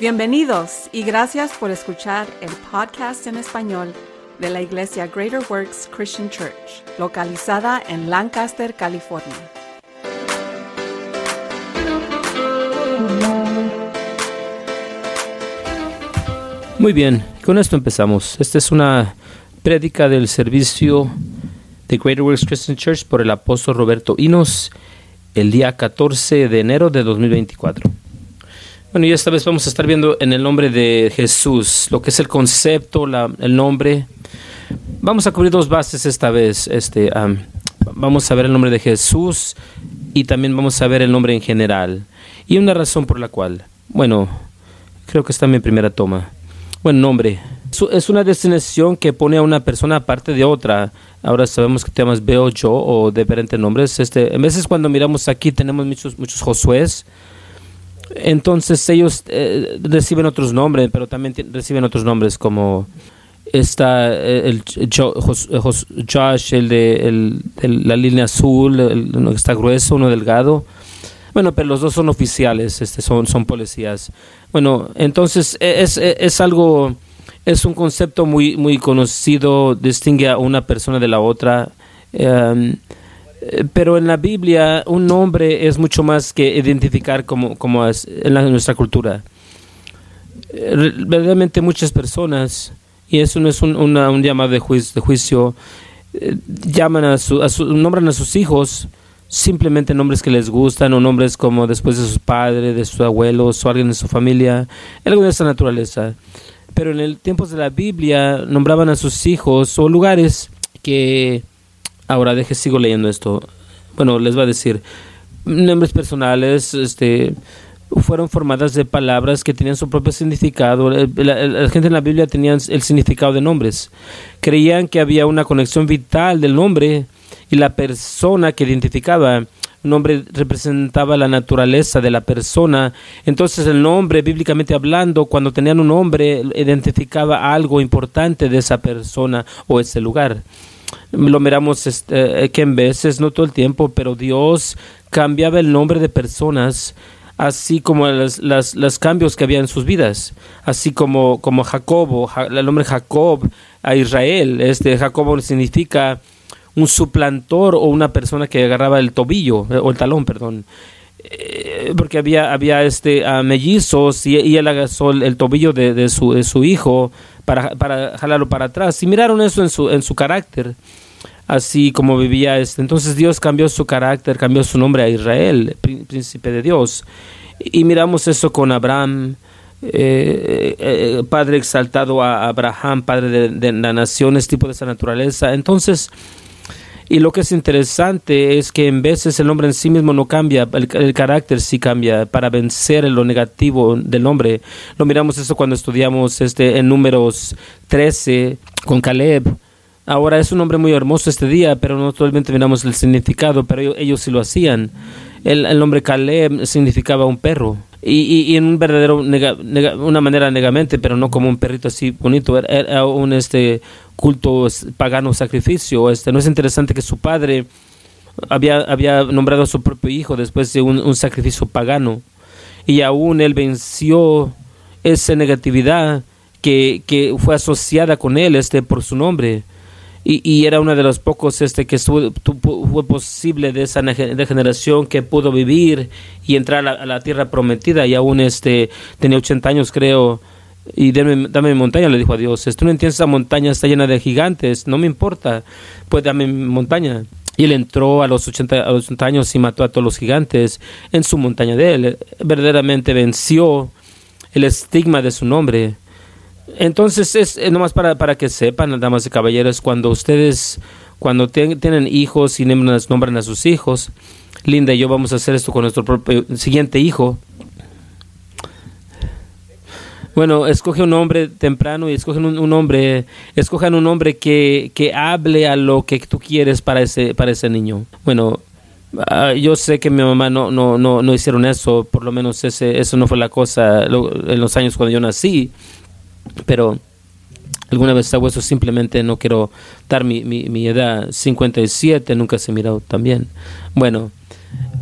Bienvenidos y gracias por escuchar el podcast en español de la Iglesia Greater Works Christian Church, localizada en Lancaster, California. Muy bien, con esto empezamos. Esta es una prédica del servicio de Greater Works Christian Church por el apóstol Roberto Inos el día 14 de enero de 2024. Bueno, y esta vez vamos a estar viendo en el nombre de Jesús, lo que es el concepto, el nombre. Vamos a cubrir dos bases esta vez. Este, vamos a ver el nombre de Jesús y también vamos a ver el nombre en general. Y una razón por la cual, bueno, creo que está mi primera toma. Bueno, nombre. Es una destinación que pone a una persona aparte de otra. Ahora sabemos que te llamas veo yo o diferentes nombres. Este, en veces cuando miramos aquí tenemos muchos, muchos Josués entonces ellos eh, reciben otros nombres, pero también reciben otros nombres como está eh, el, Josh, el de la línea azul, uno que está grueso, uno delgado. Bueno, pero los dos son oficiales, este, son, son policías. Bueno, entonces e, es, e, es, algo, es un concepto muy, muy conocido, distingue a una persona de la otra. Em, eh, pero en la Biblia un nombre es mucho más que identificar como, como es en, nuestra cultura. Eh, verdaderamente muchas personas, y eso no es un, un llamado de juicio, de juicio eh, llaman a su, a su, nombran a sus hijos simplemente nombres que les gustan o nombres como después de sus padres, de sus abuelos o alguien de su familia, algo de esa naturaleza. Pero en el tiempo de la Biblia nombraban a sus hijos o lugares que Ahora, deje, sigo leyendo esto. Bueno, les va a decir, nombres personales, este fueron formadas de palabras que tenían su propio significado. La, gente en la Biblia tenía el significado de nombres. Creían que había una conexión vital del nombre y la persona que identificaba. Un nombre representaba la naturaleza de la persona. Entonces el nombre, bíblicamente hablando, cuando tenían un nombre, identificaba algo importante de esa persona o ese lugar lo miramos este, que en veces, no todo el tiempo, pero Dios cambiaba el nombre de personas así como los cambios que había en sus vidas, así como, como Jacobo, el nombre Jacob a Israel, este Jacobo significa un suplantor o una persona que agarraba el tobillo o el talón, perdón. Eh, porque había, había este, mellizos y, él agarró el, tobillo de, su, de su hijo para, para jalarlo para atrás. Y miraron eso en su, en su carácter, así como vivía este. Entonces Dios cambió su carácter, cambió su nombre a Israel, príncipe de Dios. Y miramos eso con Abraham, eh, eh, padre exaltado a Abraham, padre de, de la nación, es tipo de esa naturaleza. Entonces, y lo que es interesante es que en veces el hombre en sí mismo no cambia, el, carácter sí cambia para vencer lo negativo del hombre. Lo miramos eso cuando estudiamos este en números 13 con Caleb. Ahora es un hombre muy hermoso este día, pero no totalmente miramos el significado, pero ellos, sí lo hacían. El, el nombre Caleb significaba un perro. Y, y, en un verdadero una manera negamente pero no como un perrito así bonito. Era, un este culto pagano sacrificio. Este no es interesante que su padre había había nombrado a su propio hijo después de un, un sacrificio pagano y aún él venció esa negatividad que, que fue asociada con él este por su nombre y, y, era uno de los pocos este que estuvo, fue posible de esa generación que pudo vivir y entrar a la, tierra prometida. Y aún este tenía 80 años creo. Y dame, dame montaña le dijo a Dios. Tú no entiendes esa montaña está llena de gigantes. No me importa. Pues dame montaña. Y él entró a los 80, a los 80 años y mató a todos los gigantes en su montaña de él. Verdaderamente venció el estigma de su nombre entonces, es eh, nomás para, para que sepan, damas y caballeros, cuando ustedes, cuando tienen hijos y nombran, a sus hijos, Linda y yo vamos a hacer esto con nuestro propio siguiente hijo. Bueno, escoge un nombre temprano y escogen un, nombre, escojan un nombre que, que, hable a lo que tú quieres para ese, para ese niño. Bueno, ah, yo sé que mi mamá no, no, no, no hicieron eso, por lo menos ese, eso no fue la cosa en los años cuando yo nací pero alguna vez hago eso, simplemente no quiero dar mi, mi, edad 57, nunca se mirado tan bien. Bueno,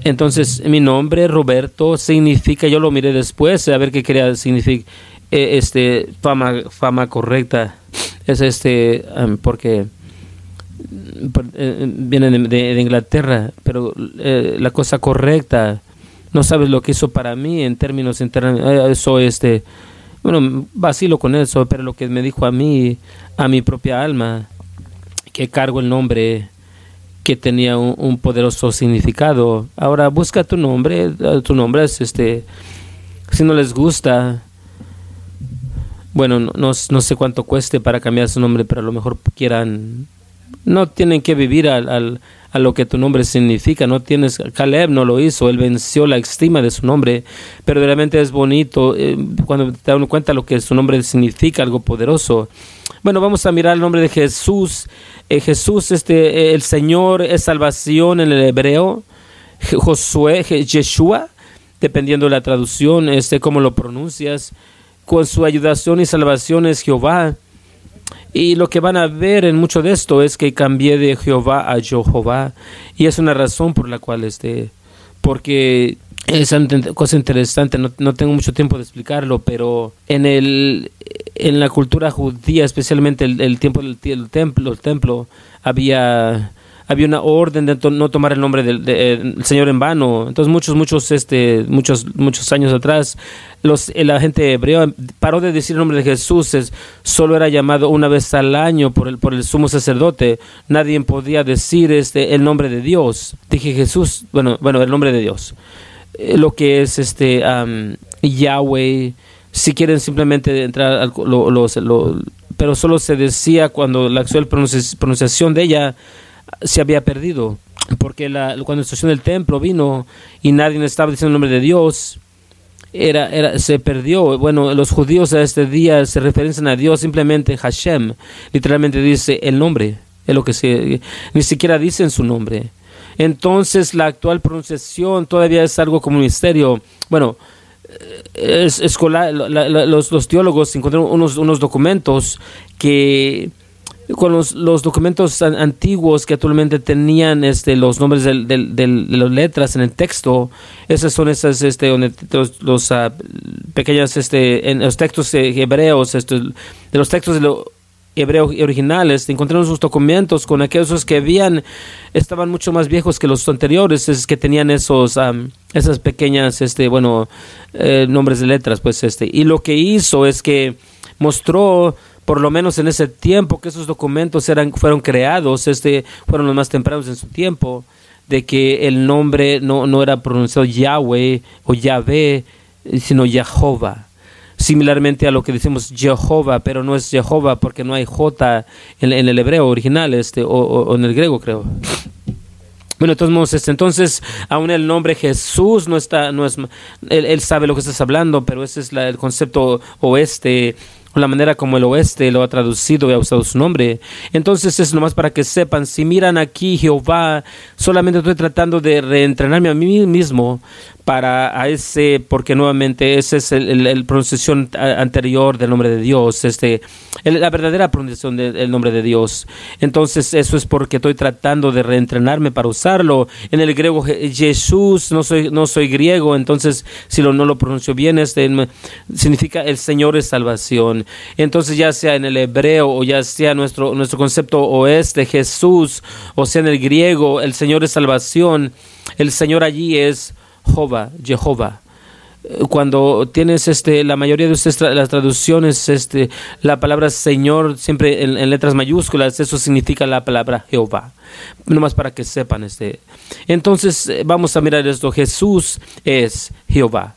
Entonces, mi nombre, Roberto, significa, yo lo miré después, a ver qué quería significar, eh, este, fama, fama correcta. Es este, porque eh, viene de, Inglaterra, pero eh, la cosa correcta, no sabes lo que hizo para mí en términos internos, eso, este, bueno, vacilo con eso, pero lo que me dijo a mí, a mi propia alma, que cargo el nombre que tenía un, poderoso significado. Ahora busca tu nombre, tu nombre es este, si no les gusta, bueno, no, no, sé cuánto cueste para cambiar su nombre, pero a lo mejor quieran, no tienen que vivir al, a lo que tu nombre significa, no tienes, Caleb no lo hizo, él venció la estima de su nombre, pero realmente es bonito eh, cuando te das cuenta lo que su nombre significa, algo poderoso. Bueno, vamos a mirar el nombre de Jesús. Eh, Jesús, este, el Señor es salvación en el hebreo. Josué, Yeshua, dependiendo de la traducción, este, cómo lo pronuncias. Con su ayudación y salvación es Jehová. Y lo que van a ver en mucho de esto es que cambié de Jehová a Jehová. Y es una razón por la cual, este, porque es una cosa interesante, no, no, tengo mucho tiempo de explicarlo, pero en el en la cultura judía, especialmente el, tiempo del templo, el templo, había había una orden de no tomar el nombre del, eh, Señor en vano. Entonces muchos, muchos, este, muchos, muchos años atrás, los, la gente hebrea paró de decir el nombre de Jesús. solo era llamado una vez al año por el, por el sumo sacerdote. Nadie podía decir este, el nombre de Dios. Dije Jesús, bueno, bueno, el nombre de Dios. Eh, lo que es este Yahweh. Si quieren simplemente entrar al, los, pero solo se decía cuando la actual pronunciación de ella se había perdido, porque la, cuando la instrucción del templo vino y nadie estaba diciendo el nombre de Dios, era, era, se perdió. Bueno, los judíos a este día se referencian a Dios simplemente Hashem, literalmente dice el nombre, es lo que se, ni siquiera dicen su nombre. Entonces la actual pronunciación todavía es algo como un misterio. Bueno, es, escolar, los, los, teólogos encontraron unos, unos documentos que con los, los documentos antiguos que actualmente tenían este, los nombres de las letras en el texto, esas son esas este, los, los ah, pequeñas este, en los textos hebreos, este, de los textos de originales, encontraron sus documentos con aquellos que habían, estaban mucho más viejos que los anteriores, es que tenían esos, esas pequeñas, este, bueno, eh, nombres de letras, pues este, y lo que hizo es que mostró por lo menos en ese tiempo que esos documentos eran, fueron creados, este, fueron los más tempranos en su tiempo, de que el nombre no, no era pronunciado Yahweh o Yahvé, sino Jehová. Similarmente a lo que decimos Jehová, pero no es Jehová porque no hay J en, el hebreo original este, o, en el griego, creo. Bueno, entonces, este, entonces, aún el nombre Jesús no está, no es, él, sabe lo que estás hablando, pero ese es el concepto oeste la manera como el oeste lo ha traducido y ha usado su nombre. Entonces es nomás para que sepan, si miran aquí Jehová, solamente estoy tratando de reentrenarme a mí mismo para a ese, porque nuevamente ese es el, el, pronunciación anterior del nombre de Dios, este, la verdadera pronunciación del nombre de Dios. Entonces eso es porque estoy tratando de reentrenarme para usarlo. En el griego Jesús, no soy, no soy griego, entonces si lo, no lo pronuncio bien, este, significa el Señor es salvación. Entonces ya sea en el hebreo o ya sea nuestro, nuestro concepto oeste, Jesús, o sea en el griego, el Señor es salvación, el Señor allí es Jehová, Jehová. Eh, cuando tienes este, la mayoría de ustedes las traducciones, este, la palabra Señor siempre en, letras mayúsculas, eso significa la palabra Jehová. Nomás para que sepan este. Entonces eh, vamos a mirar esto. Jesús es Jehová.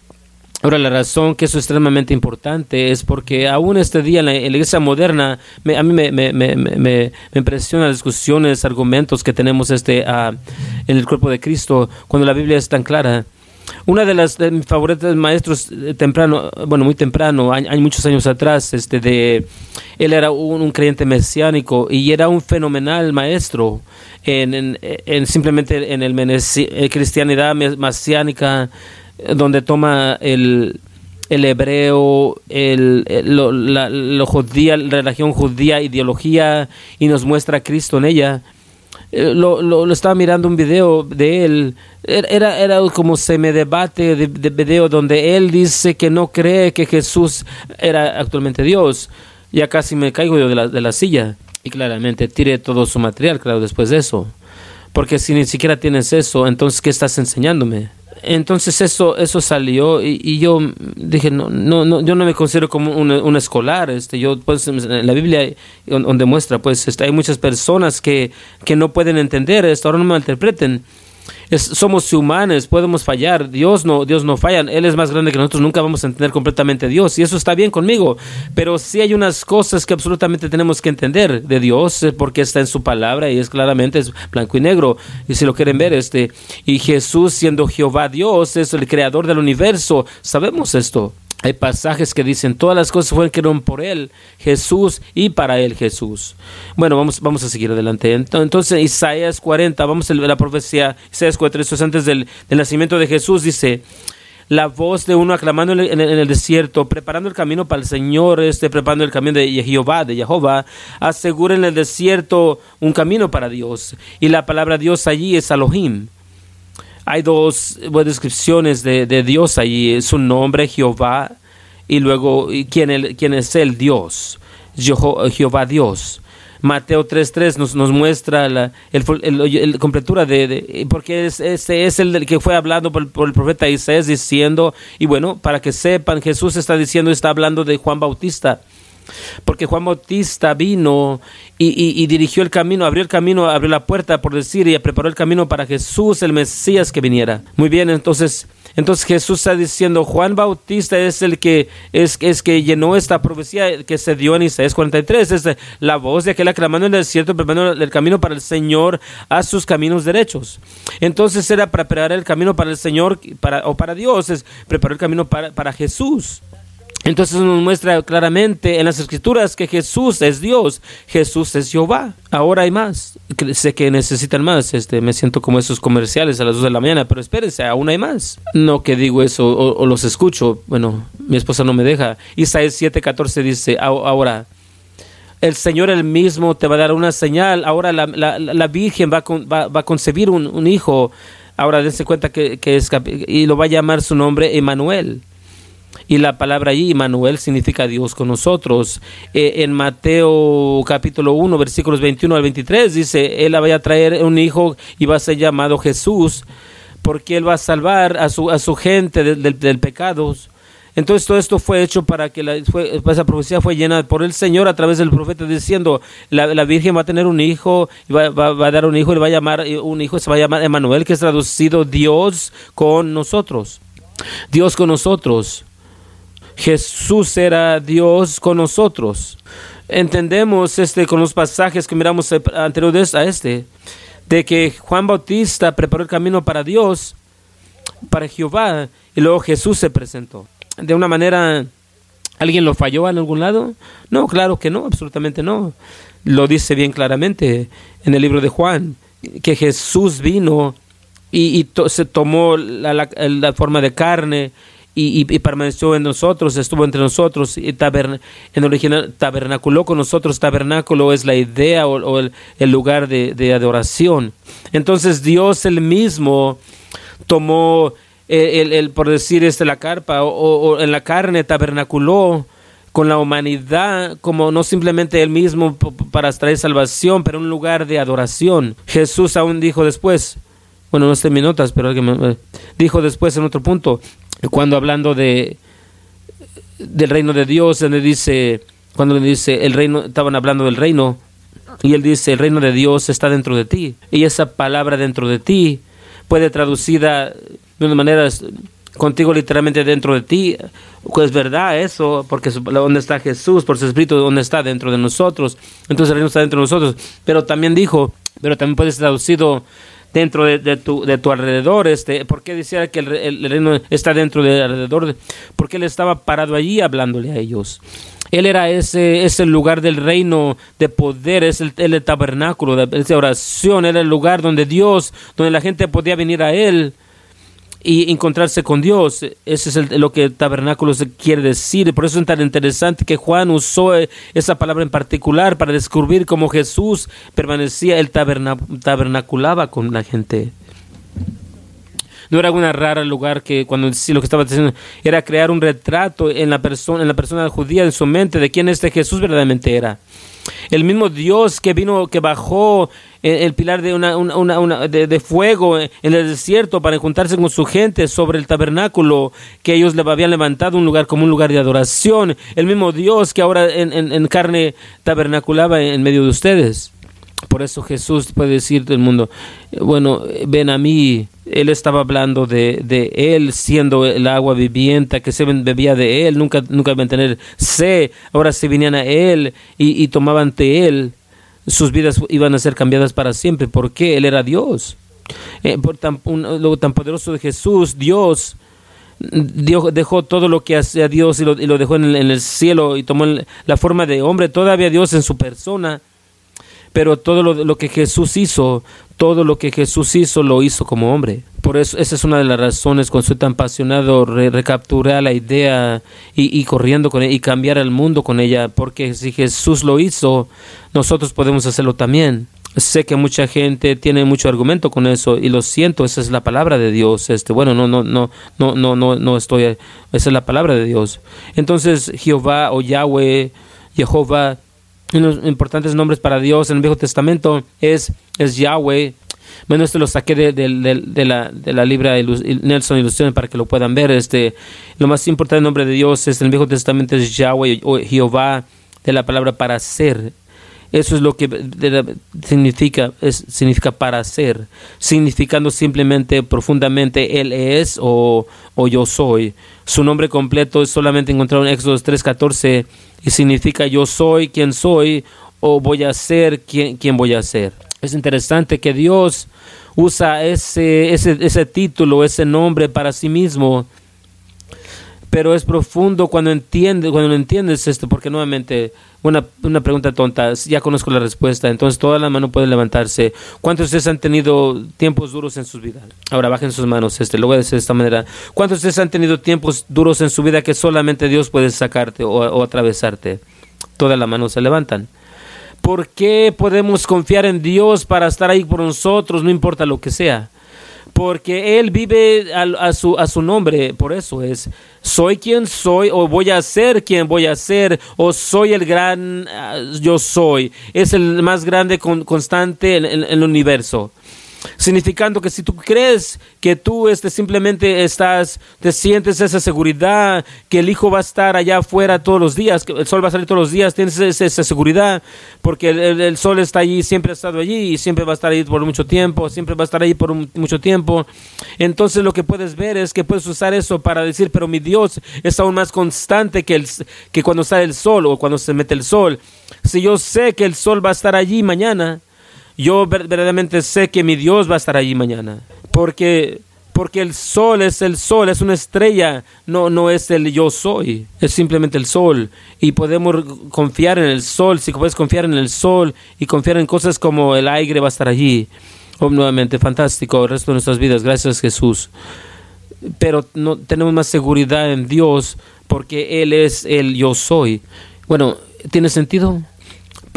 Ahora, la razón que eso es extremadamente importante es porque aún este día en la, iglesia moderna, a mí me, me, me, me, impresiona las discusiones, argumentos que tenemos este, uh, en el cuerpo de Cristo, cuando la Biblia es tan clara. Una de las de mis favoritos maestros eh, temprano, bueno, muy temprano, hay, muchos años atrás, este, de, él era un, creyente mesiánico y era un fenomenal maestro en, en, en simplemente en el, el cristianidad mesiánica, donde toma el, el hebreo, el, la, judía, religión judía, ideología, y nos muestra a Cristo en ella eh, lo, lo, estaba mirando un video de él. Era, era como se me debate de, de, video donde él dice que no cree que Jesús era actualmente Dios. Ya casi me caigo de la, de la silla. Y claramente tire todo su material, claro, después de eso. Porque si ni siquiera tienes eso, entonces ¿qué estás enseñándome? Entonces eso eso salió y, yo dije no no no yo no me considero como un, escolar este yo pues en la Biblia donde muestra pues este, hay muchas personas que que no pueden entender esto ahora no me interpreten somos humanos, podemos fallar. Dios no, Dios no falla. Él es más grande que nosotros. Nunca vamos a entender completamente a Dios. Y eso está bien conmigo. Pero sí hay unas cosas que absolutamente tenemos que entender de Dios, eh, porque está en su palabra y es claramente es blanco y negro. Y si lo quieren ver, este, y Jesús siendo Jehová Dios, es el creador del universo. Sabemos esto. Hay pasajes que dicen todas las cosas fueron por él, Jesús y para él Jesús. Bueno, vamos, vamos a seguir adelante. Entonces, Isaías 40, vamos a la profecía, Isaías 4, esto es antes del, nacimiento de Jesús, dice, la voz de uno aclamando en el, desierto, preparando el camino para el Señor, este, preparando el camino de Jehová, de Jehová, asegura en el desierto un camino para Dios. Y la palabra Dios allí es Elohim hay dos descripciones de, Dios allí, su nombre Jehová y luego quién, es el Dios, Jehová Dios. Mateo 3.3 nos, nos muestra la el, completura de, porque es, ese es el que fue hablando por, por, el profeta Isaías diciendo, y bueno, para que sepan, Jesús está diciendo, está hablando de Juan Bautista porque Juan Bautista vino y, dirigió el camino, abrió el camino, abrió la puerta, por decir, y preparó el camino para Jesús, el Mesías que viniera. Muy bien, entonces, entonces Jesús está diciendo, Juan Bautista es el que es, es que llenó esta profecía que se dio en Isaías 43, es la voz de aquel aclamando en el desierto, preparando el camino para el Señor a sus caminos derechos. Entonces era para preparar el camino para el Señor para, o para Dios, es preparar el camino para, para Jesús. Entonces nos muestra claramente en las escrituras que Jesús es Dios, Jesús es Jehová. Ahora hay más. Sé que necesitan más. Este, me siento como esos comerciales a las 2 de la mañana, pero espérense, aún hay más. No que digo eso o, los escucho. Bueno, mi esposa no me deja. Isaías 7:14 dice, ahora el Señor el mismo te va a dar una señal. Ahora la, la, Virgen va, va, va, a concebir un, un, hijo. Ahora dense cuenta que, que es, y lo va a llamar su nombre Emanuel y la palabra allí, Manuel, significa Dios con nosotros. Eh, en Mateo capítulo 1, versículos 21 al 23, dice, Él va a traer un hijo y va a ser llamado Jesús, porque Él va a salvar a su, a su gente del, pecado. Entonces todo esto fue hecho para que la, esa profecía fue llena por el Señor a través del profeta diciendo, la, Virgen va a tener un hijo, va, va, a dar un hijo, y va a llamar un hijo, se va a llamar Emanuel, que es traducido Dios con nosotros. Dios con nosotros. Jesús era Dios con nosotros. Entendemos este con los pasajes que miramos anteriores a este, de que Juan Bautista preparó el camino para Dios, para Jehová, y luego Jesús se presentó. De una manera, ¿alguien lo falló en algún lado? No, claro que no, absolutamente no. Lo dice bien claramente en el libro de Juan, que Jesús vino y, se tomó la forma de carne y, permaneció en nosotros, estuvo entre nosotros, y en original tabernaculó con nosotros, tabernáculo es la idea o, el, lugar de, adoración. Entonces Dios el mismo tomó, el, por decir este, la carpa, o, en la carne tabernaculó con la humanidad como no simplemente él mismo para traer salvación, pero un lugar de adoración. Jesús aún dijo después, bueno, no estén mis notas, pero alguien me, dijo después en otro punto, cuando hablando de del reino de Dios, donde dice, cuando le dice el reino, estaban hablando del reino, y él dice, el reino de Dios está dentro de ti. Y esa palabra dentro de ti puede traducida de una manera contigo literalmente dentro de ti. Pues verdad eso, porque donde está Jesús, por su Espíritu, donde está dentro de nosotros. Entonces el reino está dentro de nosotros. Pero también dijo, pero también puede ser traducido dentro de, tu, de tu alrededor. Este, ¿Por qué decía que el, reino está dentro de alrededor? Porque él estaba parado allí hablándole a ellos. Él era ese, ese lugar del reino de poder, es el, el tabernáculo de, oración, era el lugar donde Dios, donde la gente podía venir a Él y encontrarse con Dios. Ese es lo que el tabernáculo quiere decir. Por eso es tan interesante que Juan usó esa palabra en particular para descubrir cómo Jesús permanecía, el tabernaculaba con la gente. No era una rara lugar que cuando sí, lo que estaba diciendo era crear un retrato en la persona, en la persona judía en su mente de quién este Jesús verdaderamente era. El mismo Dios que vino, que bajó el pilar de, una, una, de, fuego en el desierto para juntarse con su gente sobre el tabernáculo que ellos le habían levantado un lugar como un lugar de adoración. El mismo Dios que ahora en carne tabernaculaba en medio de ustedes. Por eso Jesús puede decir del mundo, bueno, ven a mí. Él estaba hablando de, de Él siendo el agua viviente, que se bebía de Él, nunca, nunca iban a tener sed. Ahora se venían a Él y, tomaban de Él, sus vidas iban a ser cambiadas para siempre, porque Él era Dios. Eh, por tan, lo tan poderoso de Jesús, Dios, Dios dejó todo lo que hacía Dios y lo, y lo dejó en el, cielo y tomó la forma de hombre, todavía Dios en su persona pero todo lo, que Jesús hizo, todo lo que Jesús hizo lo hizo como hombre. Por eso esa es una de las razones cuando estoy tan apasionado recapturar la idea y, y corriendo con ella y cambiar el mundo con ella, porque si Jesús lo hizo, nosotros podemos hacerlo también. Sé que mucha gente tiene mucho argumento con eso y lo siento, esa es la palabra de Dios. Este, bueno, no no no no no no no estoy esa es la palabra de Dios. Entonces, Jehová o Yahweh, Jehová unos importantes nombres para Dios en el Viejo Testamento es, es Yahweh. Bueno, este lo saqué de, de, la, de la libra Nelson Ilustración para que lo puedan ver. Este, lo más importante nombre de Dios es en el Viejo Testamento es Yahweh o Jehová, de la palabra para ser. Eso es lo que significa, es, significa para ser, significando simplemente profundamente Él es o, o yo soy. Su nombre completo es solamente encontrado en Éxodo 3.14 y significa yo soy quien soy o voy a ser quien, voy a ser. Es interesante que Dios usa ese, ese, ese título, ese nombre para sí mismo pero es profundo cuando entiendes, cuando entiendes esto, porque nuevamente, una, una pregunta tonta, ya conozco la respuesta, entonces toda la mano puede levantarse. ¿Cuántos de ustedes han tenido tiempos duros en sus vidas? Ahora bajen sus manos, este, lo voy a decir de esta manera. ¿Cuántos de ustedes han tenido tiempos duros en su vida que solamente Dios puede sacarte o, o atravesarte? Toda la mano se levantan. ¿Por qué podemos confiar en Dios para estar ahí por nosotros, no importa lo que sea? Porque Él vive a, su, a su nombre, por eso es, soy quien soy o voy a ser quien voy a ser o soy el gran ah, yo soy, es el más grande constante en el universo significando que si tú crees que tú este, simplemente estás, te sientes esa seguridad, que el hijo va a estar allá afuera todos los días, que el sol va a salir todos los días, tienes esa, seguridad, porque el, sol está allí, siempre ha estado allí y siempre va a estar ahí por mucho tiempo, siempre va a estar ahí por mucho tiempo. Entonces lo que puedes ver es que puedes usar eso para decir, pero mi Dios es aún más constante que, el, que cuando sale el sol o cuando se mete el sol. Si yo sé que el sol va a estar allí mañana, yo verdaderamente sé que mi Dios va a estar allí mañana. Porque, porque el sol es el sol, es una estrella, no, no es el yo soy, es simplemente el sol. Y podemos confiar en el sol, si puedes confiar en el sol y confiar en cosas como el aire va a estar allí. Oh, nuevamente, fantástico el resto de nuestras vidas, gracias Jesús. Pero no tenemos más seguridad en Dios porque Él es el yo soy. Bueno, ¿tiene sentido?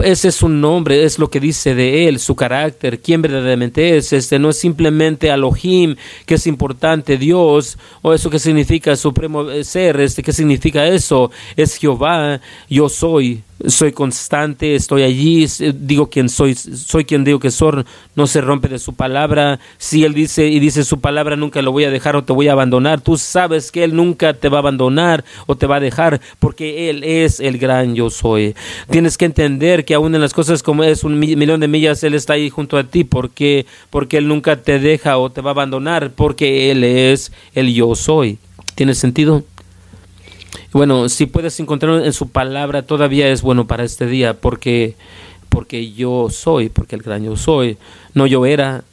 Ese es su nombre, es lo que dice de él, su carácter, quién verdaderamente es. Este no es simplemente Elohim, que es importante, Dios, o eso que significa supremo ser, este, ¿qué significa eso? Es Jehová, yo soy soy constante, estoy allí, digo quien soy, soy quien digo que soy, no se rompe de su palabra. Si Él dice y dice su palabra, nunca lo voy a dejar o te voy a abandonar. Tú sabes que Él nunca te va a abandonar o te va a dejar porque Él es el gran yo soy. Tienes que entender que aún en las cosas como es un millón de millas, Él está ahí junto a ti porque, porque Él nunca te deja o te va a abandonar porque Él es el yo soy. ¿Tiene sentido? Bueno, si puedes encontrarlo en su palabra, todavía es bueno para este día, porque, porque yo soy, porque el gran yo soy, no yo era,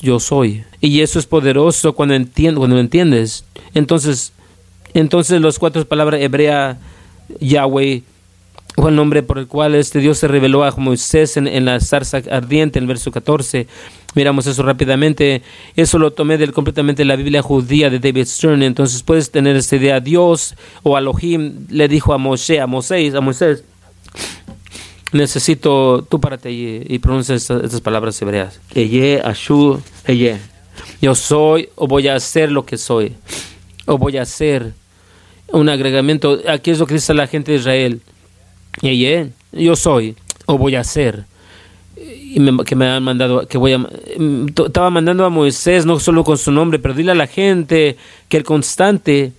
yo soy. Y eso es poderoso cuando lo entiendes. Entonces, entonces las cuatro palabras hebrea, Yahweh, fue el nombre por el cual este Dios se reveló a Moisés en, la zarza ardiente, en el verso 14. Miramos eso rápidamente. Eso lo tomé del, completamente de la Biblia judía de David Stern. Entonces puedes tener esta idea. Dios o Elohim le dijo a Moshe, a Moisés, a Moisés, necesito, tú párate y, y pronuncia estas, palabras hebreas. Eye, Ashu, Eye. Yo soy o voy a hacer lo que soy. O voy a hacer un agregamiento. Aquí es lo que dice la gente de Israel. Eye, yo soy o voy a hacer. Y que me han mandado, que voy a... Mm, estaba mandando a Moisés no solo con su nombre, pero dile a la gente que el constante,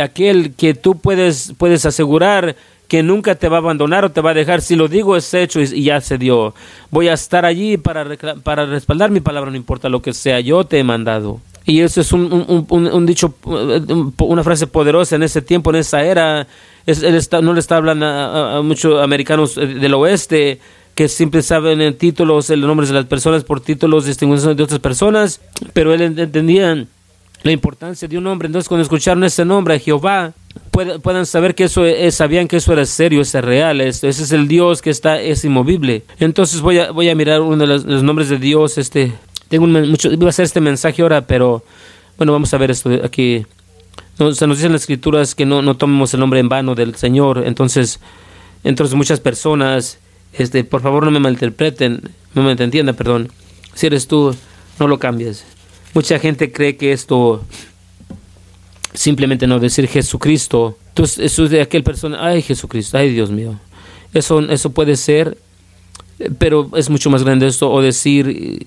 aquel que tú puedes, puedes asegurar que nunca te va a abandonar o te va a dejar. Si lo digo es hecho y, ya se dio. Voy a estar allí para, para respaldar mi palabra, no importa lo que sea. Yo te he mandado. Y eso es un, un, dicho, una frase poderosa en ese tiempo, en esa era. Él está, no le está hablando a, muchos americanos del oeste que siempre saben en títulos, los nombres de las personas por títulos distinguidos de otras personas, pero él entendía la importancia de un nombre. Entonces, cuando escucharon ese nombre, Jehová, puedan saber que eso es, sabían que eso era serio, es real, ese es el Dios que está, es inmovible. Entonces voy a, voy a mirar uno de los, nombres de Dios, este, tengo mucho, iba a hacer este mensaje ahora, pero bueno, vamos a ver esto aquí. No, se nos dicen las escrituras que no, no tomemos el nombre en vano del Señor, entonces, entonces muchas personas, este, por favor no me malinterpreten, no me entiendan, perdón. Si eres tú, no lo cambies. Mucha gente cree que esto simplemente no decir Jesucristo. Entonces, eso es de aquel persona, ay Jesucristo, ay Dios mío. Eso, eso puede ser, pero es mucho más grande esto, o decir,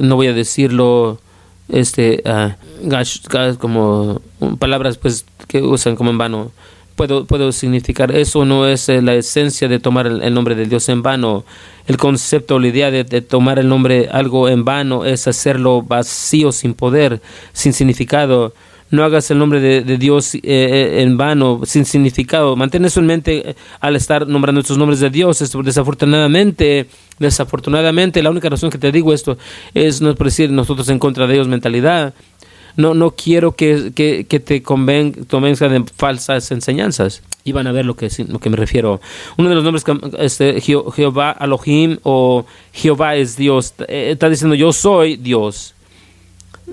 no voy a decirlo, este, uh, como palabras pues que usan como en vano. Puedo, puedo significar eso no es eh, la esencia de tomar el, nombre de Dios en vano. El concepto, la idea de, de, tomar el nombre algo en vano es hacerlo vacío, sin poder, sin significado no hagas el nombre de, Dios eh, eh, en vano, sin significado. Mantén eso en mente eh, al estar nombrando estos nombres de Dios. Desafortunadamente, desafortunadamente, la única razón que te digo esto es no es por decir nosotros en contra de ellos mentalidad. No, no quiero que, que, te convenzcan de falsas enseñanzas. Y van a ver lo que, lo que me refiero. Uno de los nombres, este, Jehová Elohim o Jehová es Dios, está diciendo yo soy Dios.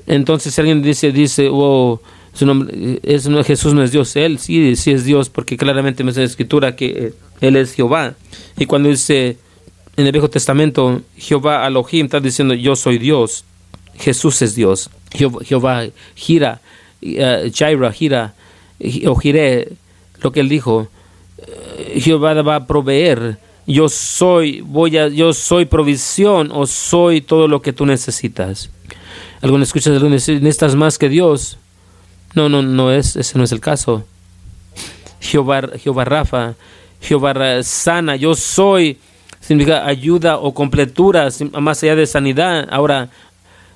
Entonces si alguien dice, dice, wow, su nombre, es, Jesús no es Dios, Él sí, sí es Dios, porque claramente me dice la escritura que eh, Él es Jehová. Y cuando dice en el Viejo Testamento, Jehová Elohim, está diciendo, yo soy Dios, Jesús es Dios. Jehová, gira, uh, gira, o giré, lo que Él dijo, eh, Jehová va a proveer. Yo soy, voy a, yo soy provisión o soy todo lo que tú necesitas. Algunos escuchan algunos necesitas más que Dios. No, no, no es, ese no es el caso. Jehová, Jehová Rafa, Jehová sana, yo soy, significa ayuda o completura, más allá de sanidad. Ahora,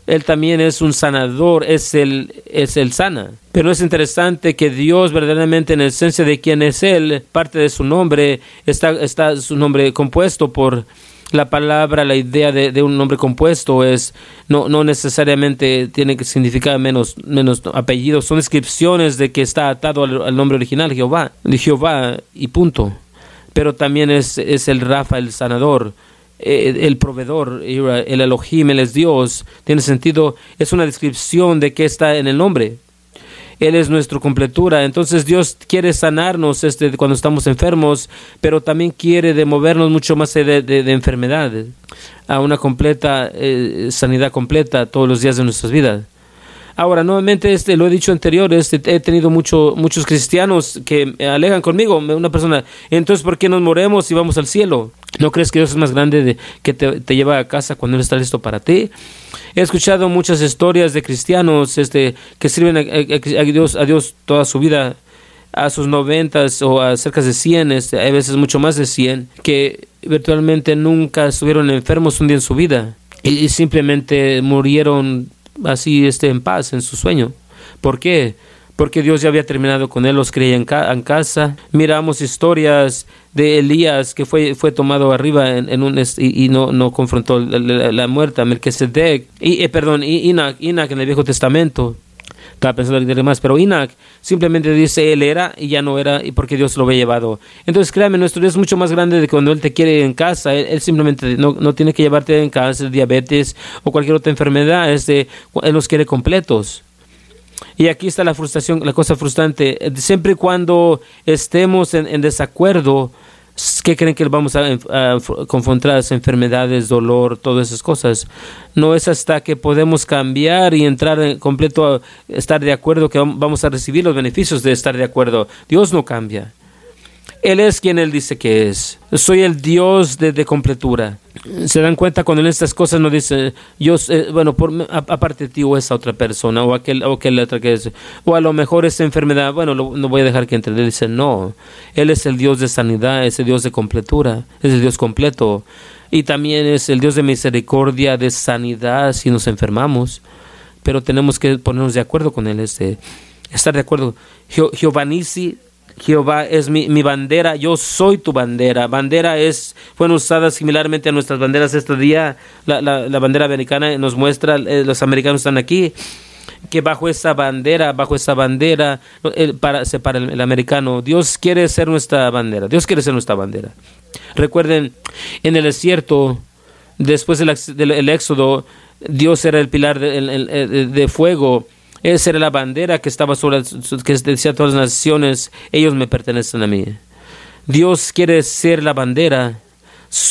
él también es un sanador, es el, es el sana. Pero es interesante que Dios verdaderamente en esencia de quién es Él, parte de su nombre, está, está su nombre compuesto por la palabra, la idea de, un nombre compuesto es no, no necesariamente tiene que significar menos, menos apellidos, son descripciones de que está atado al, nombre original, Jehová, de Jehová y punto. Pero también es, es el Rafa, el sanador, eh, el proveedor, el Elohim, él es Dios. Tiene sentido, es una descripción de qué está en el nombre. Él es nuestra completura. Entonces Dios quiere sanarnos este, cuando estamos enfermos, pero también quiere de movernos mucho más de, de, enfermedades a una completa eh, sanidad completa todos los días de nuestras vidas. Ahora, nuevamente, este, lo he dicho anterior, este, he tenido mucho, muchos cristianos que me alegan conmigo, una persona, entonces, ¿por qué nos moremos y vamos al cielo? ¿No crees que Dios es más grande de, que te, lleva a casa cuando Él está listo para ti? He escuchado muchas historias de cristianos este, que sirven a, Dios, a Dios toda su vida, a sus noventas o a cerca de cien, este, hay veces mucho más de cien, que virtualmente nunca estuvieron enfermos un día en su vida y simplemente murieron así este, en paz en su sueño. ¿Por qué? Porque Dios ya había terminado con él, los creía en, casa. Miramos historias de Elías que fue, fue tomado arriba en, un y, no, no confrontó la, muerte. Y, eh, perdón, y Enoch, en el Viejo Testamento estaba pensando que más, pero Enoch simplemente dice él era y ya no era y porque Dios lo había llevado. Entonces créame, nuestro Dios es mucho más grande de cuando Él te quiere en casa, Él, simplemente no, no, tiene que llevarte en casa, diabetes o cualquier otra enfermedad, este, Él los quiere completos. Y aquí está la frustración, la cosa frustrante. Siempre y cuando estemos en desacuerdo, ¿Qué creen que vamos a, confrontar? Las enfermedades, dolor, todas esas cosas. No es hasta que podemos cambiar y entrar en completo, estar de acuerdo, que vamos a recibir los beneficios de estar de acuerdo. Dios no cambia. Él es quien Él dice que es. Soy el Dios de, completura. Se dan cuenta cuando en estas cosas no dice, yo, bueno, aparte de ti o esa otra persona o aquel, o aquel otra que es, o a lo mejor esa enfermedad, bueno, no voy a dejar que entre. Dice, no, Él es el Dios de sanidad, es el Dios de completura, es el Dios completo. Y también es el Dios de misericordia, de sanidad si nos enfermamos. Pero tenemos que ponernos de acuerdo con Él, este, estar de acuerdo. Giovanni Jehová es mi, mi, bandera, yo soy tu bandera. Bandera es, fueron usadas similarmente a nuestras banderas este día. La, la, bandera americana nos muestra, eh, los americanos están aquí, que bajo esa bandera, bajo esa bandera, para, se para el, americano. Dios quiere ser nuestra bandera, Dios quiere ser nuestra bandera. Recuerden, en el desierto, después del, del éxodo, Dios era el pilar de, de fuego esa era la bandera que estaba sobre, que decía todas las naciones, ellos me pertenecen a mí. Dios quiere ser la bandera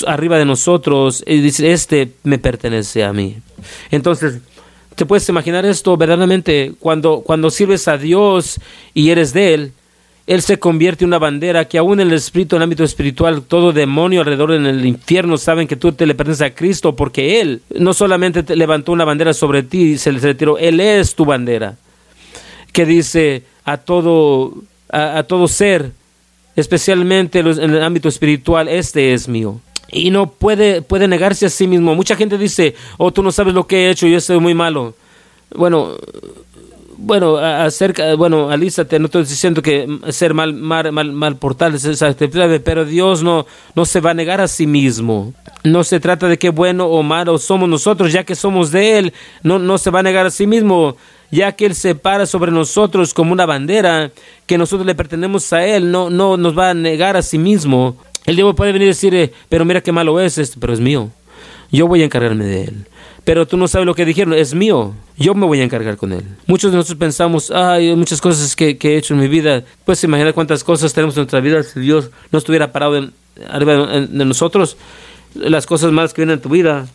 arriba de nosotros y dice, este me pertenece a mí. Entonces, ¿te puedes imaginar esto verdaderamente? Cuando, cuando sirves a Dios y eres de Él, él se convierte en una bandera que aún en el espíritu, en el ámbito espiritual, todo demonio alrededor en el infierno saben que tú te le perteneces a Cristo porque Él no solamente te levantó una bandera sobre ti y se le retiró, Él es tu bandera. Que dice a todo, a, todo ser, especialmente en el ámbito espiritual, este es mío. Y no puede, puede negarse a sí mismo. Mucha gente dice, oh, tú no sabes lo que he hecho, yo soy muy malo. Bueno, bueno, acerca, bueno, alístate, no estoy diciendo que ser mal, mal, mal, mal portal es aceptable, pero Dios no, no se va a negar a sí mismo. No se trata de qué bueno o malo somos nosotros, ya que somos de Él, no, no se va a negar a sí mismo, ya que Él se para sobre nosotros como una bandera, que nosotros le pertenecemos a Él, no, no nos va a negar a sí mismo. El diablo puede venir y decir, eh, pero mira qué malo es, esto, pero es mío. Yo voy a encargarme de Él pero tú no sabes lo que dijeron, es mío, yo me voy a encargar con él. Muchos de nosotros pensamos, hay muchas cosas que, he hecho en mi vida. Puedes imaginar cuántas cosas tenemos en nuestra vida si Dios no estuviera parado arriba de, nosotros, las cosas malas que vienen en tu vida.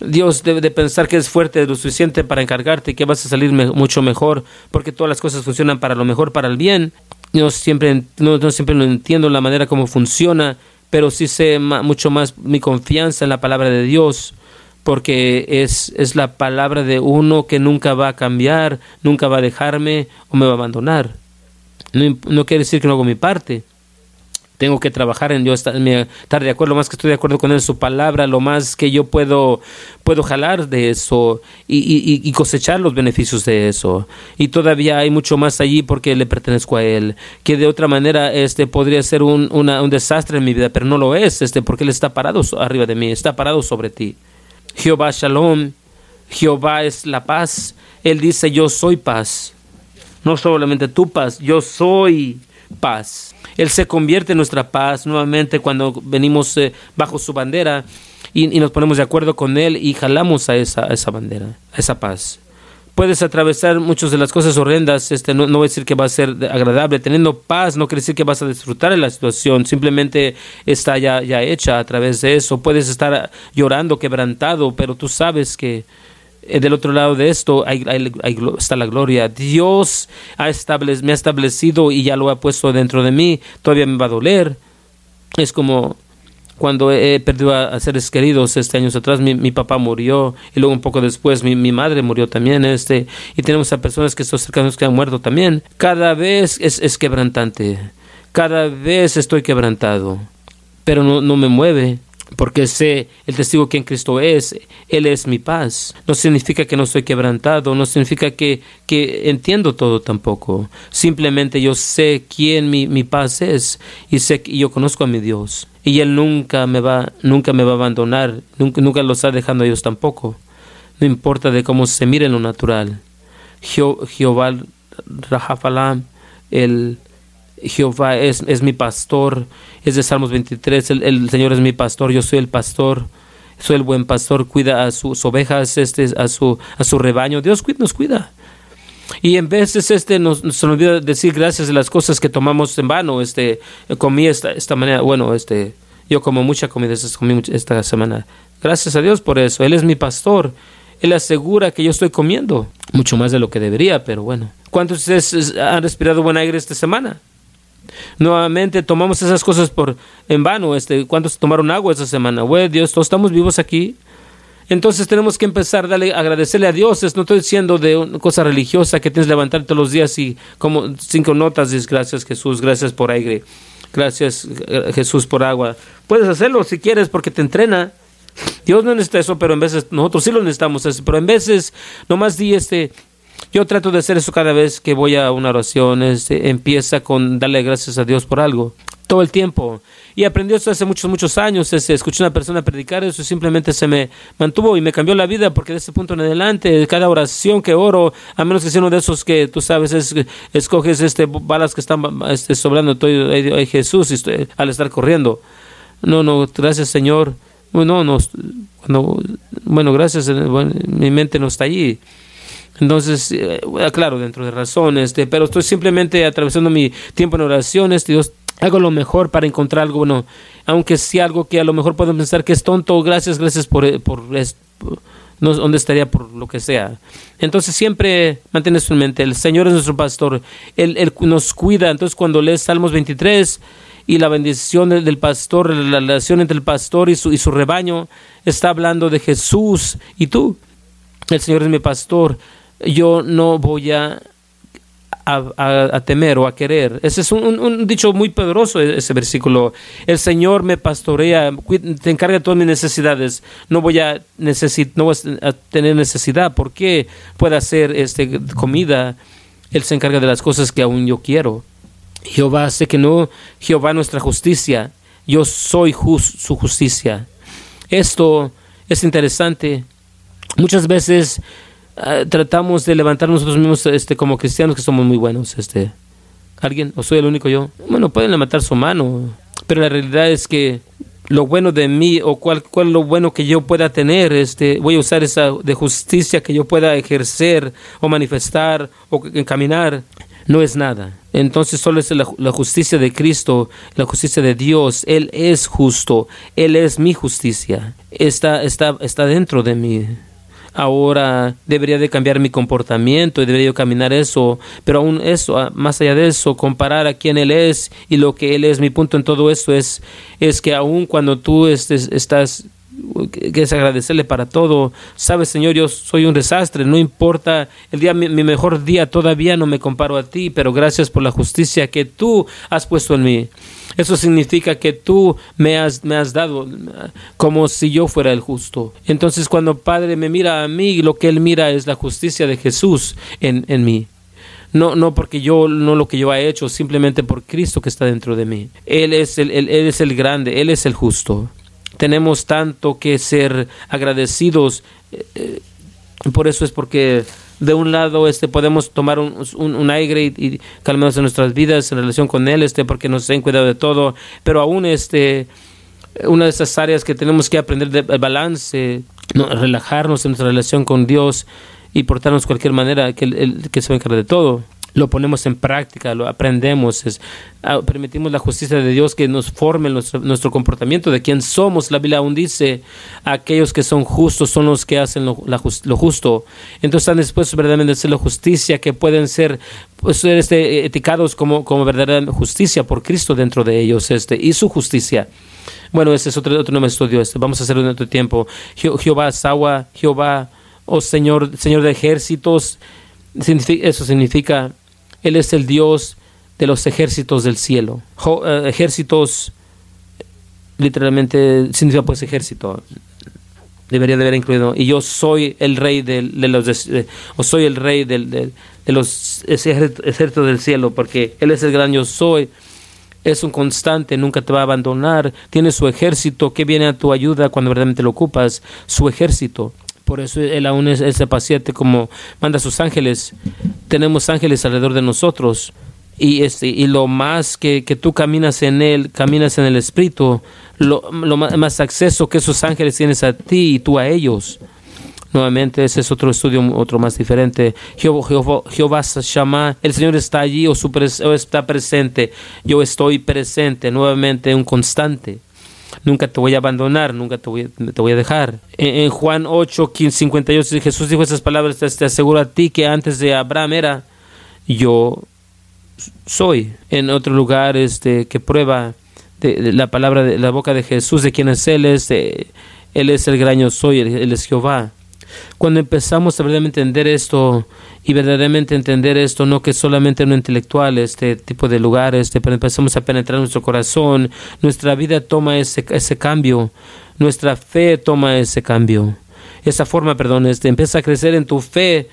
Dios debe de pensar que es fuerte lo suficiente para encargarte que vas a salir mucho mejor, porque todas las cosas funcionan para lo mejor, para el bien. Yo siempre, no, no siempre lo entiendo la manera como funciona, pero sí sé mucho más mi confianza en la palabra de Dios porque es, es la palabra de uno que nunca va a cambiar, nunca va a dejarme o me va a abandonar. No, no quiere decir que no hago mi parte. Tengo que trabajar en yo estar, de acuerdo, lo más que estoy de acuerdo con él, su palabra, lo más que yo puedo, puedo jalar de eso y, y, y, cosechar los beneficios de eso. Y todavía hay mucho más allí porque le pertenezco a él, que de otra manera este podría ser un, un desastre en mi vida, pero no lo es, este, porque él está parado arriba de mí, está parado sobre ti. Jehová Shalom, Jehová es la paz. Él dice, yo soy paz. No solamente tu paz, yo soy paz. Él se convierte en nuestra paz nuevamente cuando venimos eh, bajo su bandera y, nos ponemos de acuerdo con Él y jalamos a esa, a esa bandera, a esa paz puedes atravesar muchas de las cosas horrendas, este, no, no voy a decir que va a ser agradable, teniendo paz no quiere decir que vas a disfrutar de la situación, simplemente está ya, ya hecha a través de eso, puedes estar llorando, quebrantado, pero tú sabes que eh, del otro lado de esto hay, está la gloria. Dios ha me ha establecido y ya lo ha puesto dentro de mí, todavía me va a doler. Es como cuando he perdido a, seres queridos este años atrás mi, papá murió y luego un poco después mi, madre murió también este y tenemos a personas que son cercanos que han muerto también. Cada vez es, es quebrantante cada vez estoy quebrantado pero no, no me mueve porque sé el testigo que en Cristo es, Él es mi paz. No significa que no estoy quebrantado, no significa que, que entiendo todo tampoco. Simplemente yo sé quién mi, mi paz es y sé que yo conozco a mi Dios. Y Él nunca me va, nunca me va a abandonar, nunca, nunca los está dejando a ellos tampoco. No importa de cómo se mire en lo natural. Jehová Rahafalam, el Jehová es, es, mi pastor, es de Salmos 23, el, el, Señor es mi pastor, yo soy el pastor, soy el buen pastor, cuida a sus ovejas, este, a, su, a su rebaño, Dios nos cuida. Y en veces este nos, nos olvida decir gracias de las cosas que tomamos en vano. Este, comí esta, esta bueno, este, yo como mucha comida esta semana. Gracias a Dios por eso. Él es mi pastor. Él asegura que yo estoy comiendo mucho más de lo que debería, pero bueno. ¿Cuántos de ustedes han respirado buen aire esta semana? Nuevamente tomamos esas cosas por en vano. Este, ¿Cuántos tomaron agua esta semana? Bueno, Dios, todos estamos vivos aquí. Entonces tenemos que empezar a agradecerle a Dios. No estoy diciendo de una cosa religiosa que tienes que levantarte todos los días y como cinco notas dices gracias Jesús, gracias por aire, gracias eh, Jesús por agua. Puedes hacerlo si quieres porque te entrena. Dios no necesita eso, pero en veces nosotros sí lo necesitamos. Pero en veces nomás di este, yo trato de hacer eso cada vez que voy a una oración. Este, empieza con darle gracias a Dios por algo. Todo el tiempo. Y aprendí esto hace muchos, muchos años. Este, escuché a una persona predicar eso simplemente se me mantuvo y me cambió la vida porque de ese punto en adelante, cada oración que oro, a menos que sea uno de esos que tú sabes, es, escoges este, balas que están este, sobrando, estoy, ay, Jesús al estar corriendo. No, no, gracias Señor. Bueno, no, bueno, gracias, mi mente no está allí. Entonces, eh, claro, dentro de razones, este, pero estoy simplemente atravesando mi tiempo en oraciones, Dios, hago lo mejor para encontrar algo, bueno, aunque sea algo que a lo mejor pueden pensar que es tonto, gracias, gracias por, eh, por, no, dónde estaría por lo que sea. Entonces siempre mantienes en mente, el Señor es nuestro pastor, él, él, nos cuida, entonces cuando lees Salmos 23 y la bendición del pastor, la relación entre el pastor y su, y su rebaño, está hablando de Jesús y tú. El Señor es mi pastor, yo no voy a, temer o a querer. Ese es un, dicho muy poderoso, e, ese versículo. El Señor me pastorea, te encarga de todas mis necesidades. No voy a, no voy a tener necesidad porque pueda hacer este, comida. Él se encarga de las cosas que aún yo quiero. Jehová sé que no, Jehová nuestra justicia. Yo soy su justicia. Esto es interesante. Muchas veces Ah, tratamos de levantar nosotros mismos este, como cristianos que somos muy buenos. Este, ¿Alguien? ¿O soy el único yo? Bueno, pueden levantar su mano, pero la realidad es que lo bueno de mí o cuál, cuál lo bueno que yo pueda tener, este, voy a usar esa de justicia que yo pueda ejercer o manifestar o encaminar, no es nada. Entonces solo es la, la, justicia de Cristo, la justicia de Dios. Él es justo, Él es mi justicia. Está, está, está dentro de mí ahora debería de cambiar mi comportamiento y debería de caminar eso, pero aún eso, ah, más allá de eso, comparar a quién Él es y lo que Él es, mi punto en todo esto es, es que aún cuando tú estés, estás que es agradecerle para todo. Sabes, Señor, yo soy un desastre, no importa el día, mi, mejor día todavía no me comparo a ti, pero gracias por la justicia que tú has puesto en mí. Eso significa que tú me has, me has dado como si yo fuera el justo. Entonces cuando Padre me mira a mí, lo que Él mira es la justicia de Jesús en, en mí. No, no porque yo, no lo que yo he hecho, simplemente por Cristo que está dentro de mí. Él es el, él es el grande, Él es el justo. Tenemos tanto que ser agradecidos. Eh, eh, por eso es porque de un lado este podemos tomar un, un, aire y, calmarnos en nuestras vidas en relación con él este porque nos han cuidado de todo pero aún este una de esas áreas que tenemos que aprender de balance no, relajarnos en nuestra relación con Dios y portarnos de cualquier manera que él, que se encargue de todo lo ponemos en práctica, lo aprendemos, es, ah, permitimos la justicia de Dios que nos forme nuestro, nuestro, comportamiento de quién somos. La Biblia aún dice, aquellos que son justos son los que hacen lo, justo. Entonces están dispuestos verdaderamente a hacer la justicia, que pueden ser, pues, ser este, eticados como, como verdadera justicia por Cristo dentro de ellos este, y su justicia. Bueno, ese es otro, otro nuevo estudio. Este. Vamos a hacerlo en otro tiempo. Je Jehová Sawa, Jehová, oh Señor, Señor de ejércitos, eso significa él es el Dios de los ejércitos del cielo. Uh, ejércitos, literalmente, significa pues ejército. Debería de haber incluido. Y yo soy el rey de, los, o soy el rey de, de los ejércitos del cielo, porque Él es el gran yo soy. Es un constante, nunca te va a abandonar. Tiene su ejército que viene a tu ayuda cuando verdaderamente lo ocupas. Su ejército Por eso Él aún es ese paciente como manda a sus ángeles. Tenemos ángeles alrededor de nosotros. Y, este, y lo más que, que tú caminas en Él, caminas en el Espíritu, lo, lo más, acceso que esos ángeles tienes a ti y tú a ellos. Nuevamente, ese es otro estudio, otro más diferente. Jehová, Jehová, Jehová el Señor está allí o, su o está presente. Yo estoy presente, nuevamente un constante. Nunca te voy a abandonar, nunca te voy, a- te voy a dejar. En, en Juan 8, 15, 58, Jesús dijo esas palabras, te, aseguro a ti que antes de Abraham era, yo soy. En otro lugar este, que prueba de, de la palabra de la boca de Jesús, de quién es Él, es, eh, Él es el gran yo soy, Él es Jehová. Cuando empezamos a verdaderamente entender esto y verdaderamente entender esto, no que solamente en lo intelectual, este tipo de lugar, este, pero empezamos a penetrar en nuestro corazón, nuestra vida toma ese, ese cambio, nuestra fe toma ese cambio. Esa forma, perdón, este, empieza a crecer en tu fe,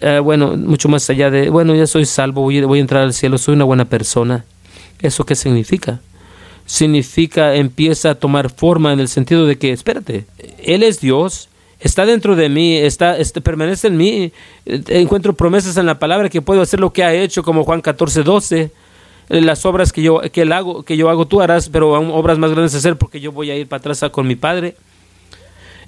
eh, bueno, mucho más allá de, bueno, ya soy salvo, voy, voy a entrar al cielo, soy una buena persona. ¿Eso qué significa? significa empieza a tomar forma en el sentido de que, espérate, Él es Dios, está dentro de mí, está, este, permanece en mí, eh, encuentro promesas en la palabra que puedo hacer lo que ha hecho, como Juan 14, 12. eh, Las obras que yo, que él hago, que yo hago, tú harás, pero aún obras más grandes hacer porque yo voy a ir para atrás con mi Padre.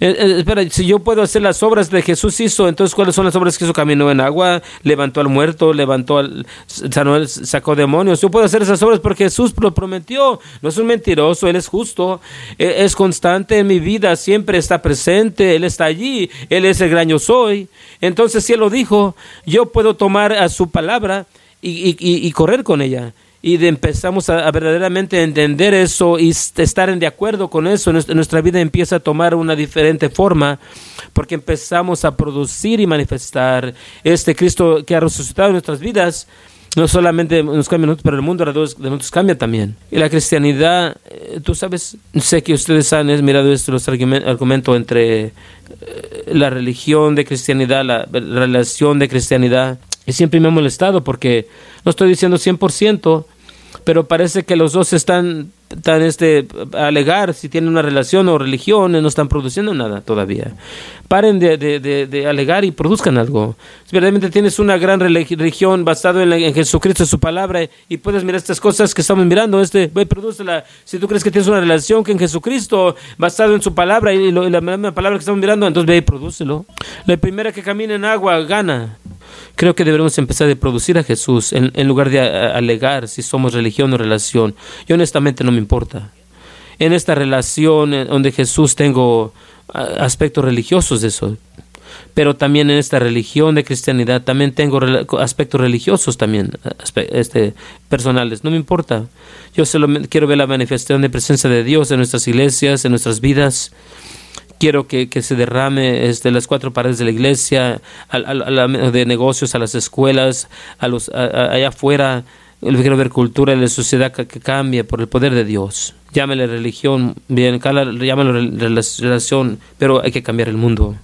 Eh, eh, espera, si yo puedo hacer las obras de Jesús hizo, entonces ¿cuáles son las obras que hizo? Caminó en agua, levantó al muerto, levantó al, sanó al- sacó demonios. Yo puedo hacer esas obras porque Jesús lo prometió. No es un mentiroso, Él es justo, eh, es constante en mi vida, siempre está presente, Él está allí, Él es el gran yo soy. Entonces, si Él lo dijo, yo puedo tomar a su palabra y- y- y correr con ella y empezamos a, verdaderamente entender eso y estar en de acuerdo con eso, nuestra, vida empieza a tomar una diferente forma porque empezamos a producir y manifestar este Cristo que ha resucitado en nuestras vidas. No solamente nos cambia nosotros, pero el mundo de nosotros cambia también. Y la cristianidad, eh, tú sabes, sé que ustedes han mirado esto, los argumen- argumentos entre eh, la religión de cristianidad, la relación de cristianidad. Y siempre me ha molestado porque no estoy diciendo 100%, pero parece que los dos están tan este a alegar si tienen una relación o religión no están produciendo nada todavía. Paren de, de, de, de alegar y produzcan algo. Si verdaderamente tienes una gran religi- religión basado en, en Jesucristo su palabra y puedes mirar estas cosas que estamos mirando este ve prodúcela. Si tú crees que tienes una relación con Jesucristo basado en su palabra y, lo- y la misma palabra que estamos mirando entonces ve y prodúcelo. La primera que camina en agua gana Creo que debemos empezar a producir a Jesús en, en lugar de a- a- alegar si somos religión o relación. Yo honestamente no me importa. En esta relación donde Jesús tengo aspectos religiosos de eso, pero también en esta religión de cristianidad también tengo aspectos religiosos también, este, personales. No me importa. Yo solo quiero ver la manifestación de presencia de Dios en nuestras iglesias, en nuestras vidas quiero que, que se derrame este, las cuatro paredes de la iglesia, a la- de negocios, a las escuelas, a los, a- a- allá afuera. Quiero ver cultura y la sociedad que, que cambie por el poder de Dios. Llámale religión, bien, rela- relación, pero hay que cambiar el mundo.